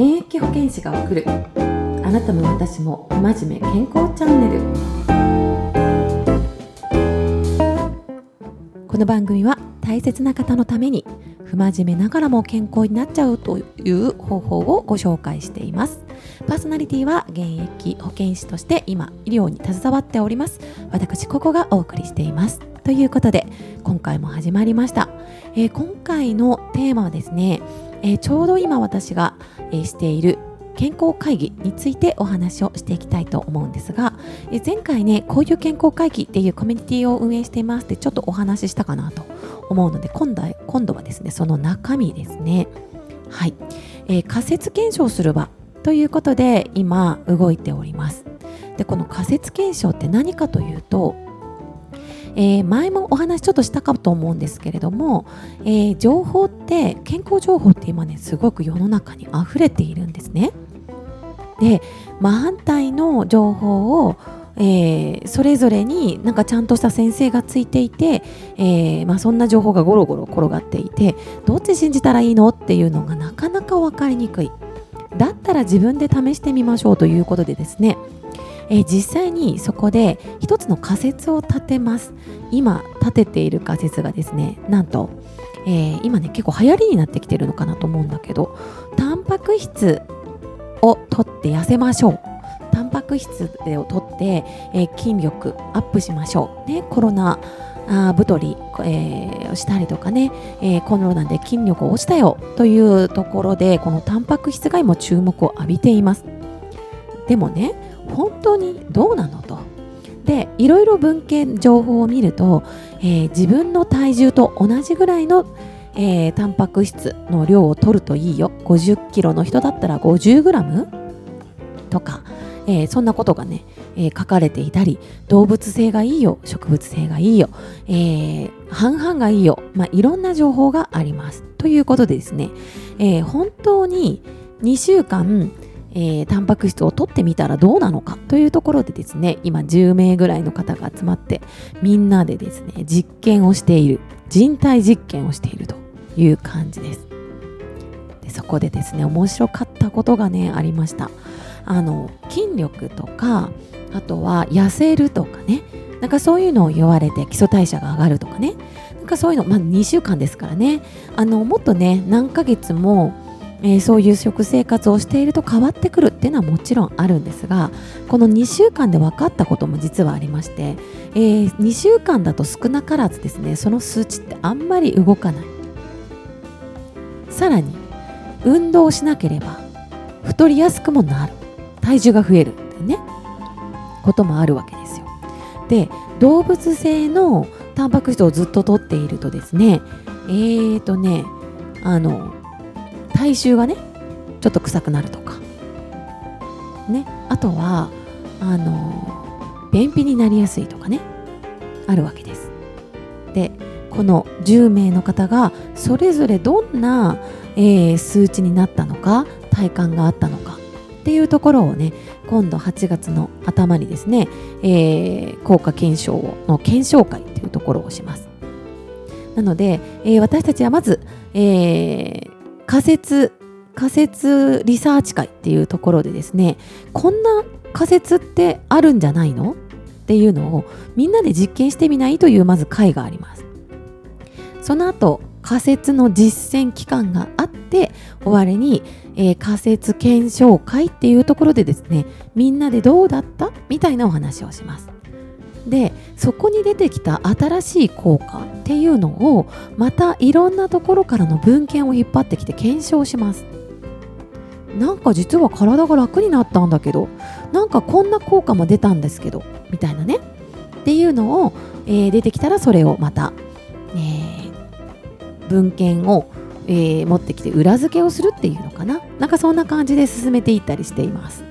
現役保健師が送る。あなたも私も真面目健康チャンネル。この番組は大切な方のために不真面目ながらも健康になっちゃうという方法をご紹介しています。パーソナリティは現役保健師として今医療に携わっております。私ここがお送りしています。ということで今回も始まりました、えー、今回のテーマはですね、えー、ちょうど今私が、えー、している健康会議についてお話をしていきたいと思うんですが、え前回ね、こういう健康会議っていうコミュニティを運営していますってちょっとお話ししたかなと思うので、今度は今度はですね、その中身ですね。はい。えー、仮説検証する場ということで今動いております。で、この仮説検証って何かというと、えー、前もお話ちょっとしたかと思うんですけれども、えー、情報って健康情報って今ねすごく世の中に溢れているんですね。で真反対の情報をえー、それぞれになんかちゃんとした先生がついていて、えー、まあ、そんな情報がゴロゴロ転がっていてどっち信じたらいいのっていうのがなかなか分かりにくいだったら自分で試してみましょうということでですねえ、実際にそこで一つの仮説を立てます。今立てている仮説がですねなんと、えー、今ね結構流行りになってきてるのかなと思うんだけどタンパク質を取って痩せましょう。タンパク質を取って、えー、筋力アップしましょう。ねコロナあ太り、えー、したりとかね、えー、コロナで筋力落ちたよというところでこのタンパク質が今注目を浴びています。でもね本当にどうなのと。でいろいろ文献情報を見ると、えー、自分の体重と同じぐらいの、えー、タンパク質の量を取るといいよ50キロの人だったら50グラムとか、えー、そんなことがね、えー、書かれていたり動物性がいいよ植物性がいいよ、えー、半々がいいよ、まあ、いろんな情報がありますということでですね、え本当に2週間えー、タンパク質を取ってみたらどうなのかというところでですね今10名ぐらいの方が集まってみんなでですね実験をしている人体実験をしているという感じです。でそこでですね面白かったことがねありました。あの筋力とかあとは痩せるとかねなんかそういうのを言われて基礎代謝が上がるとかねなんかそういうのまあ2週間ですからね。あのもっとね何ヶ月もえー、そういう食生活をしていると変わってくるっていうのはもちろんあるんですがこの2週間で分かったことも実はありまして、えー、2週間だと少なからずですねその数値ってあんまり動かない。さらに運動しなければ太りやすくもなる。体重が増えるってねこともあるわけですよ。で動物性のタンパク質をずっと取っているとですねえーとねあの体臭がねちょっと臭くなるとか。ねあとはあの便秘になりやすいとかねあるわけです。でこの10名の方がそれぞれどんな、えー、数値になったのか体感があったのかっていうところをね今度8月の頭にですね、えー、効果検証の検証会っていうところをします。なので、えー、私たちはまず、えー、仮説仮説リサーチ会っていうところでですねこんな仮説ってあるんじゃないの？っていうのをみんなで実験してみないというまず会があります。その後仮説の実践期間があって終わりに、えー、仮説検証会っていうところでですねみんなでどうだった？みたいなお話をします。でそこに出てきた新しい効果っていうのをまたいろんなところからの文献を引っ張ってきて検証します。なんか実は体が楽になったんだけどなんかこんな効果も出たんですけどみたいなね。っていうのを、えー、出てきたらそれをまた、えー、文献を、えー、持ってきて裏付けをするっていうのかな。なんかそんな感じで進めていったりしています。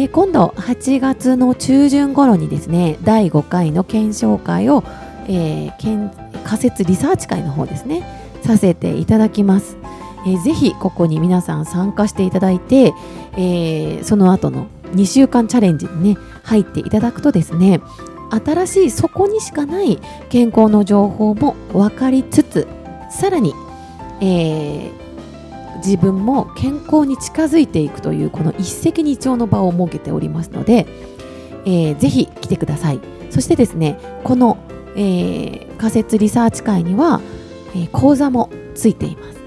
え、今度8月の中旬頃にですね第5回の検証会を、えー、仮説リサーチ会の方ですねさせていただきます、えー、ぜひここに皆さん参加していただいて、えー、その後の2週間チャレンジにね入っていただくとですね新しいそこにしかない健康の情報も分かりつつさらに、えー、自分も健康に近づいていくというこの一石二鳥の場を設けておりますので、えー、ぜひ来てください。そしてですねこの、えー、仮説リサーチ会には、えー、講座もついています。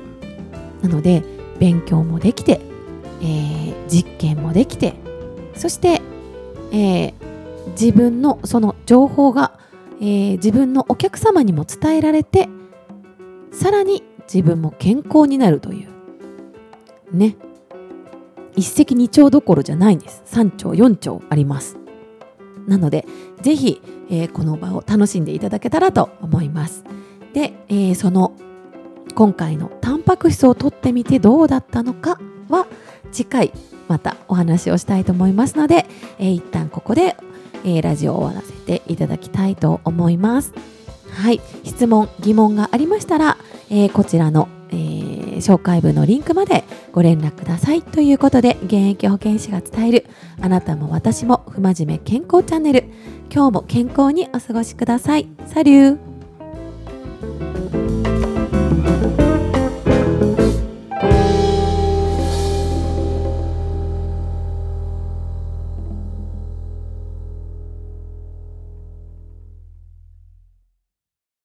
なので勉強もできて、えー、実験もできてそして、え、自分のその情報が、え、自分のお客様にも伝えられてさらに自分も健康になるというね。一石二鳥どころじゃないんです。3丁4丁あります。なのでぜひ、えー、この場を楽しんでいただけたらと思います。で、えー、その今回のタンパク質をとってみてどうだったのかは次回またお話をしたいと思いますので、えー、一旦ここで、えー、ラジオを終わらせていただきたいと思います。はい。質問疑問がありましたら、えー、こちらの、紹介文のリンクまでご連絡ください。ということで現役保健師が伝えるあなたも私も不真面目健康チャンネル。今日も健康にお過ごしください。サリュー